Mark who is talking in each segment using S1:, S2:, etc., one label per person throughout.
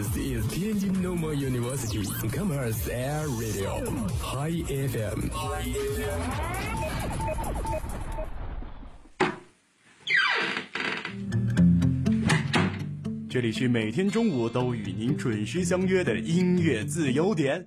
S1: This is Tianjin Normal University Commerce Air Radio h i m h FM。
S2: 这里是每天中午都与您准时相约的音乐自由点。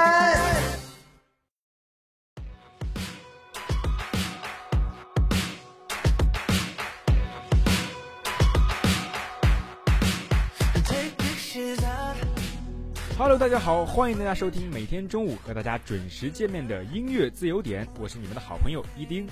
S3: Hello，大家好，欢迎大家收听每天中午和大家准时见面的音乐自由点，我是你们的好朋友一丁。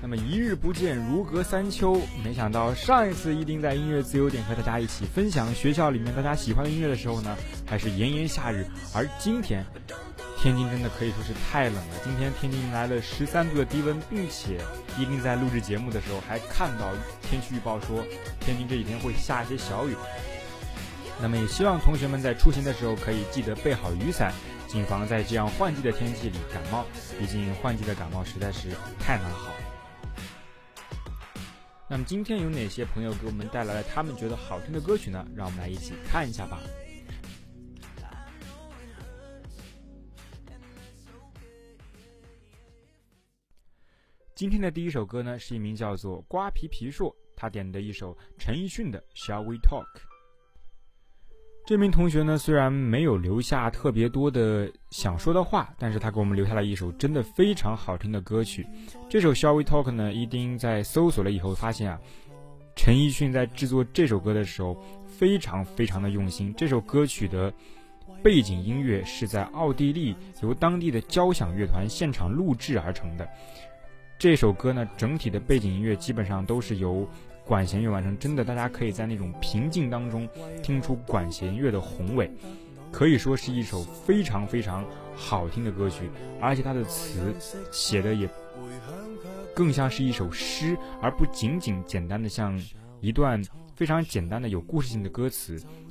S3: 那么一日不见，如隔三秋。没想到上一次一丁在音乐自由点和大家一起分享学校里面大家喜欢的音乐的时候呢，还是炎炎夏日，而今天。天津真的可以说是太冷了。今天天津迎来了十三度的低温，并且一斌在录制节目的时候还看到天气预报说，天津这几天会下一些小雨。那么也希望同学们在出行的时候可以记得备好雨伞，谨防在这样换季的天气里感冒。毕竟换季的感冒实在是太难好。那么今天有哪些朋友给我们带来了他们觉得好听的歌曲呢？让我们来一起看一下吧。今天的第一首歌呢，是一名叫做瓜皮皮硕，他点的一首陈奕迅的《Shall We Talk》。这名同学呢，虽然没有留下特别多的想说的话，但是他给我们留下了一首真的非常好听的歌曲。这首《Shall We Talk》呢，一丁在搜索了以后发现啊，陈奕迅在制作这首歌的时候非常非常的用心。这首歌曲的背景音乐是在奥地利由当地的交响乐团现场录制而成的。这首歌呢，整体的背景音乐基本上都是由管弦乐完成。真的，大家可以在那种平静当中听出管弦乐的宏伟，可以说是一首非常非常好听的歌曲。而且它的词写的也更像是一首诗，而不仅仅简单的像一段非常简单的有故事性的歌词。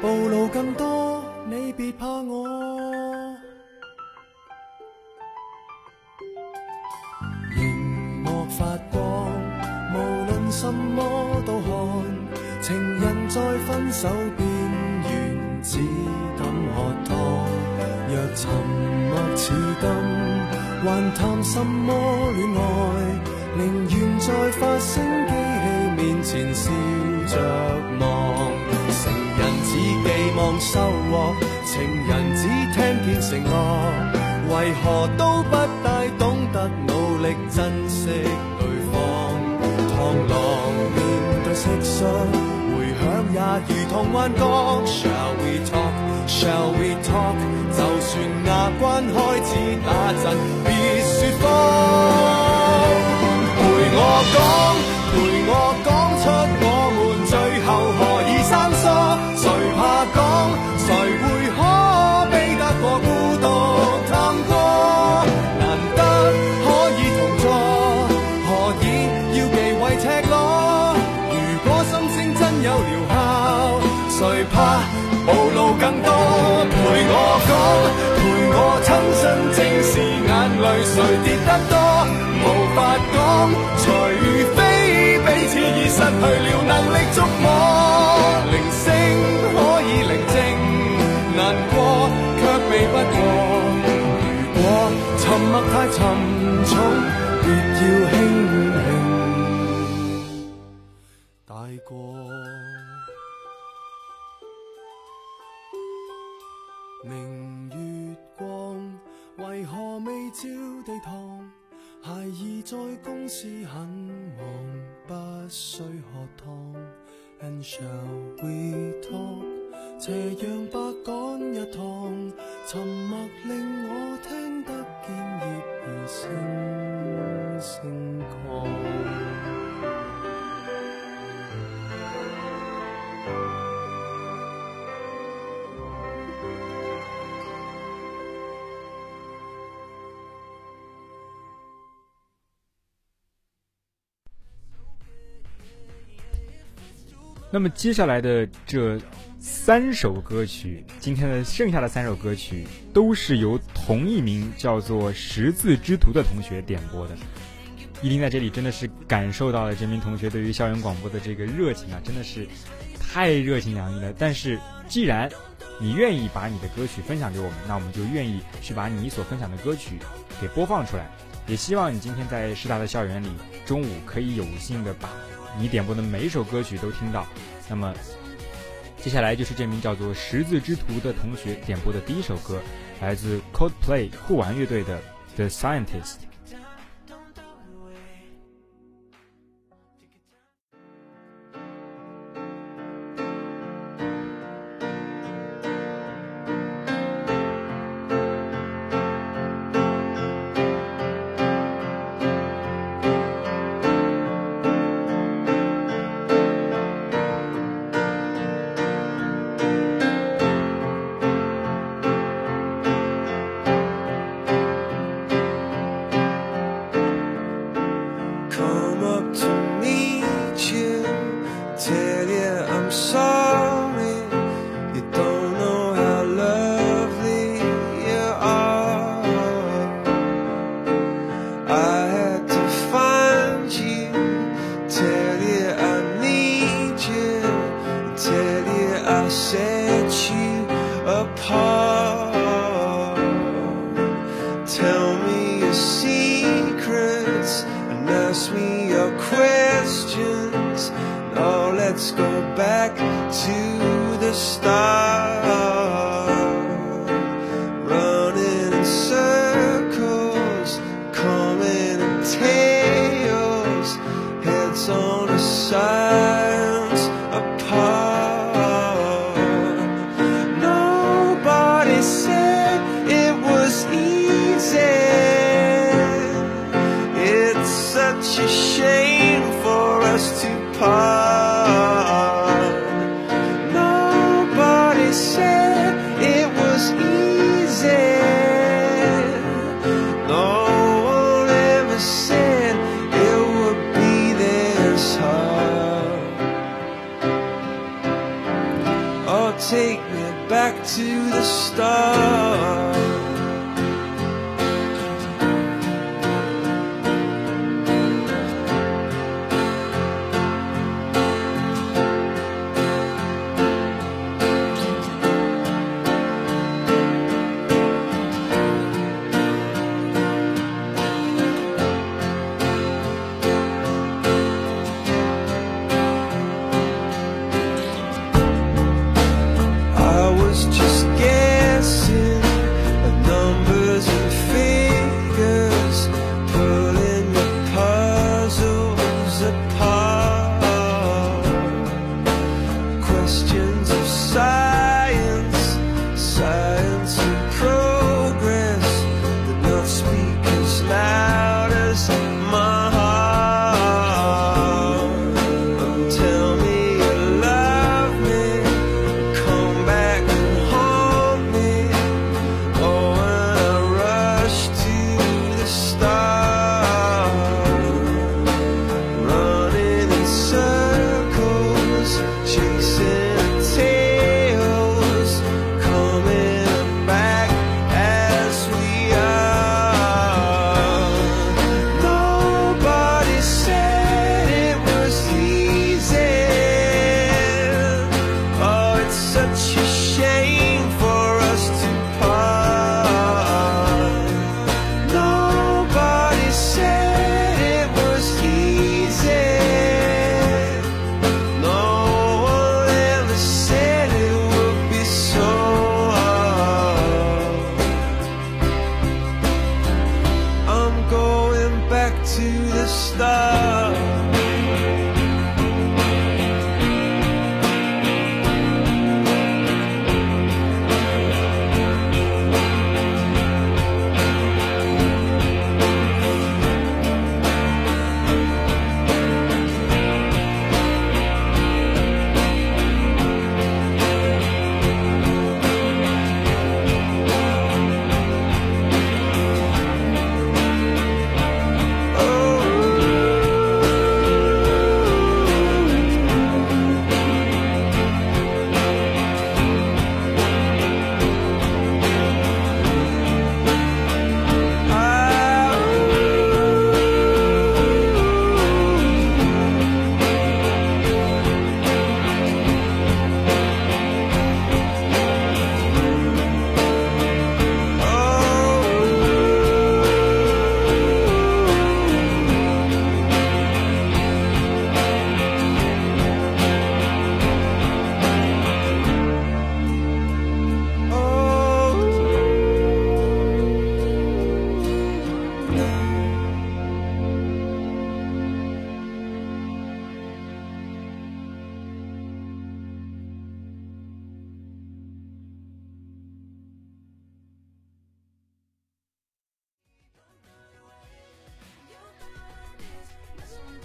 S4: 暴露更多，你别怕我。荧幕发光，无论什么都看。情人在分手边缘，只敢喝汤。若沉默似金，还谈什么恋爱？宁愿在发声机器面前笑着望。寄望收获，情人只听见承诺，为何都不大懂得努力珍惜对方？螳螂面对蟋蟀，回响也如同幻觉。Shall we talk? Shall we talk? 就算牙关开始打震，别说谎，陪我讲。谁跌得多，无法讲，除非彼此已失去了能力触摸。铃声可以宁静，难过却避不过。如果沉默太沉重，别要轻轻大过。在公司很忙，不需喝汤。And shall we talk？斜阳白赶一趟，沉默令我听得见叶儿声声狂。
S3: 那么接下来的这三首歌曲，今天的剩下的三首歌曲都是由同一名叫做“十字之徒”的同学点播的。依定在这里真的是感受到了这名同学对于校园广播的这个热情啊，真的是太热情洋溢了。但是既然你愿意把你的歌曲分享给我们，那我们就愿意去把你所分享的歌曲给播放出来。也希望你今天在师大的校园里，中午可以有幸的把。你点播的每首歌曲都听到，那么，接下来就是这名叫做“十字之徒”的同学点播的第一首歌，来自 Coldplay 互玩乐队的《The Scientist》。
S5: Let's go back to the start.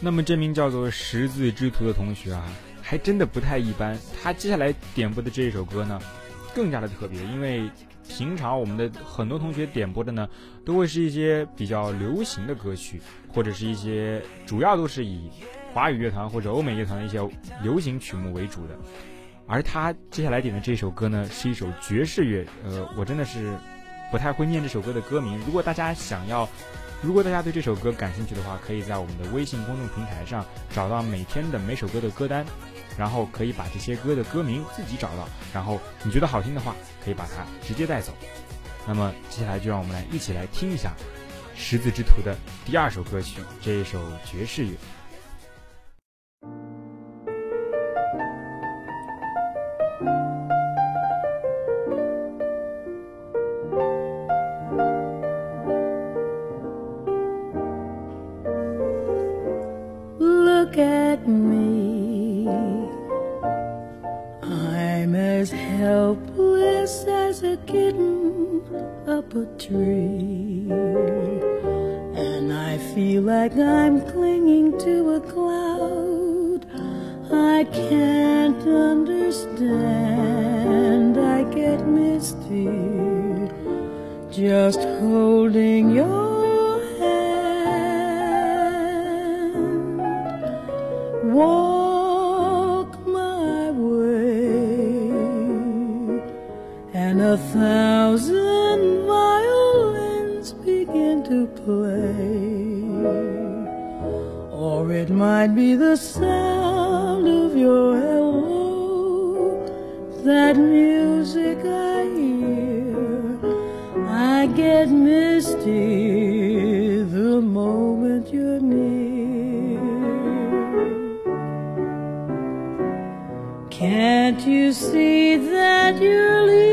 S3: 那么这名叫做十字之徒的同学啊，还真的不太一般。他接下来点播的这一首歌呢，更加的特别。因为平常我们的很多同学点播的呢，都会是一些比较流行的歌曲，或者是一些主要都是以华语乐团或者欧美乐团的一些流行曲目为主的。而他接下来点的这首歌呢，是一首爵士乐。呃，我真的是。不太会念这首歌的歌名。如果大家想要，如果大家对这首歌感兴趣的话，可以在我们的微信公众平台上找到每天的每首歌的歌单，然后可以把这些歌的歌名自己找到，然后你觉得好听的话，可以把它直接带走。那么接下来就让我们来一起来听一下《十字之途》的第二首歌曲，这首爵士乐。
S6: look at me. I'm as helpless as a kitten up a tree. And I feel like I'm clinging to a cloud I can't understand. I get misty just holding your A thousand violins begin to play Or it might be the sound of your hello That music I hear I get misty the moment you're near Can't you see that you're leaving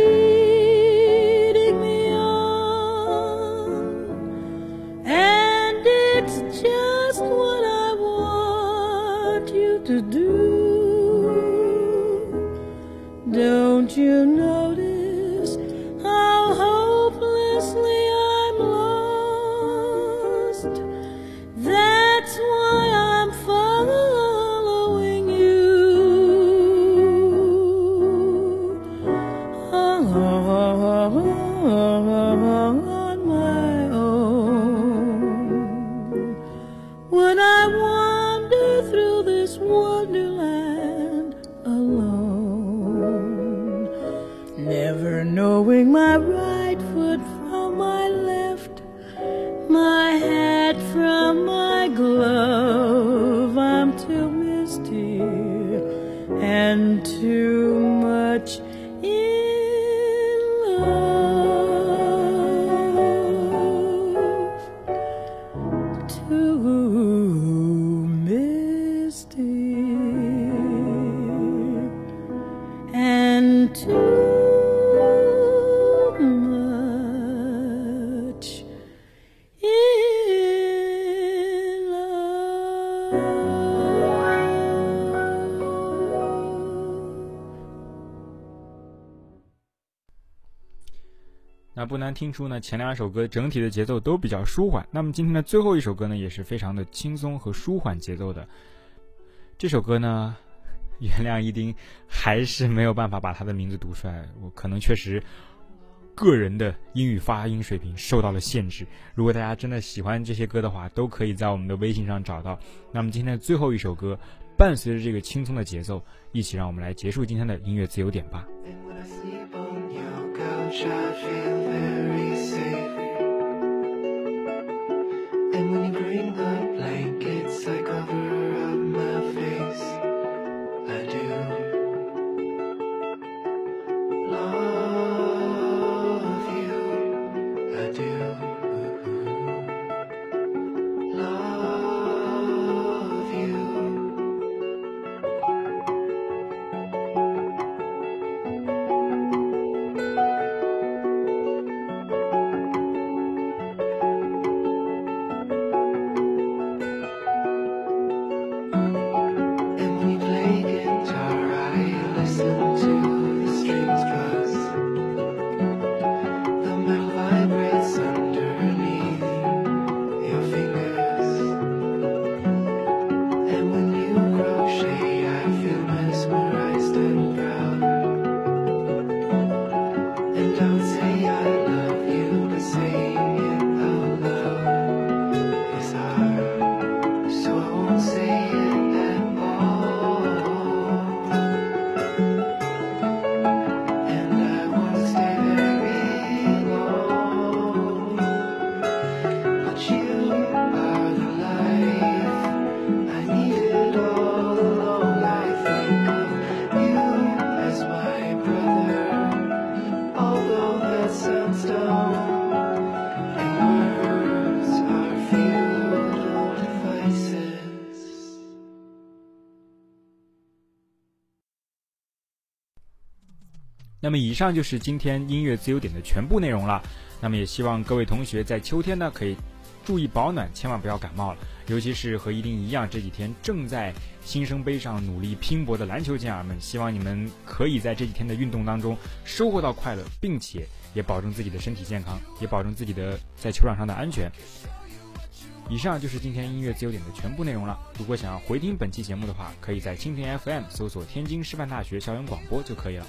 S6: and too
S3: much in love. 听出呢，前两首歌整体的节奏都比较舒缓。那么今天的最后一首歌呢，也是非常的轻松和舒缓节奏的。这首歌呢，原谅一丁还是没有办法把他的名字读出来。我可能确实个人的英语发音水平受到了限制。如果大家真的喜欢这些歌的话，都可以在我们的微信上找到。那么今天的最后一首歌。伴随着这个轻松的节奏，一起让我们来结束今天的音乐自由点吧。那么以上就是今天音乐自由点的全部内容了。那么也希望各位同学在秋天呢，可以注意保暖，千万不要感冒了。尤其是和一丁一样，这几天正在新生杯上努力拼搏的篮球健儿们，希望你们可以在这几天的运动当中收获到快乐，并且也保证自己的身体健康，也保证自己的在球场上的安全。以上就是今天音乐自由点的全部内容了。如果想要回听本期节目的话，可以在蜻蜓 FM 搜索“天津师范大学校园广播”就可以了。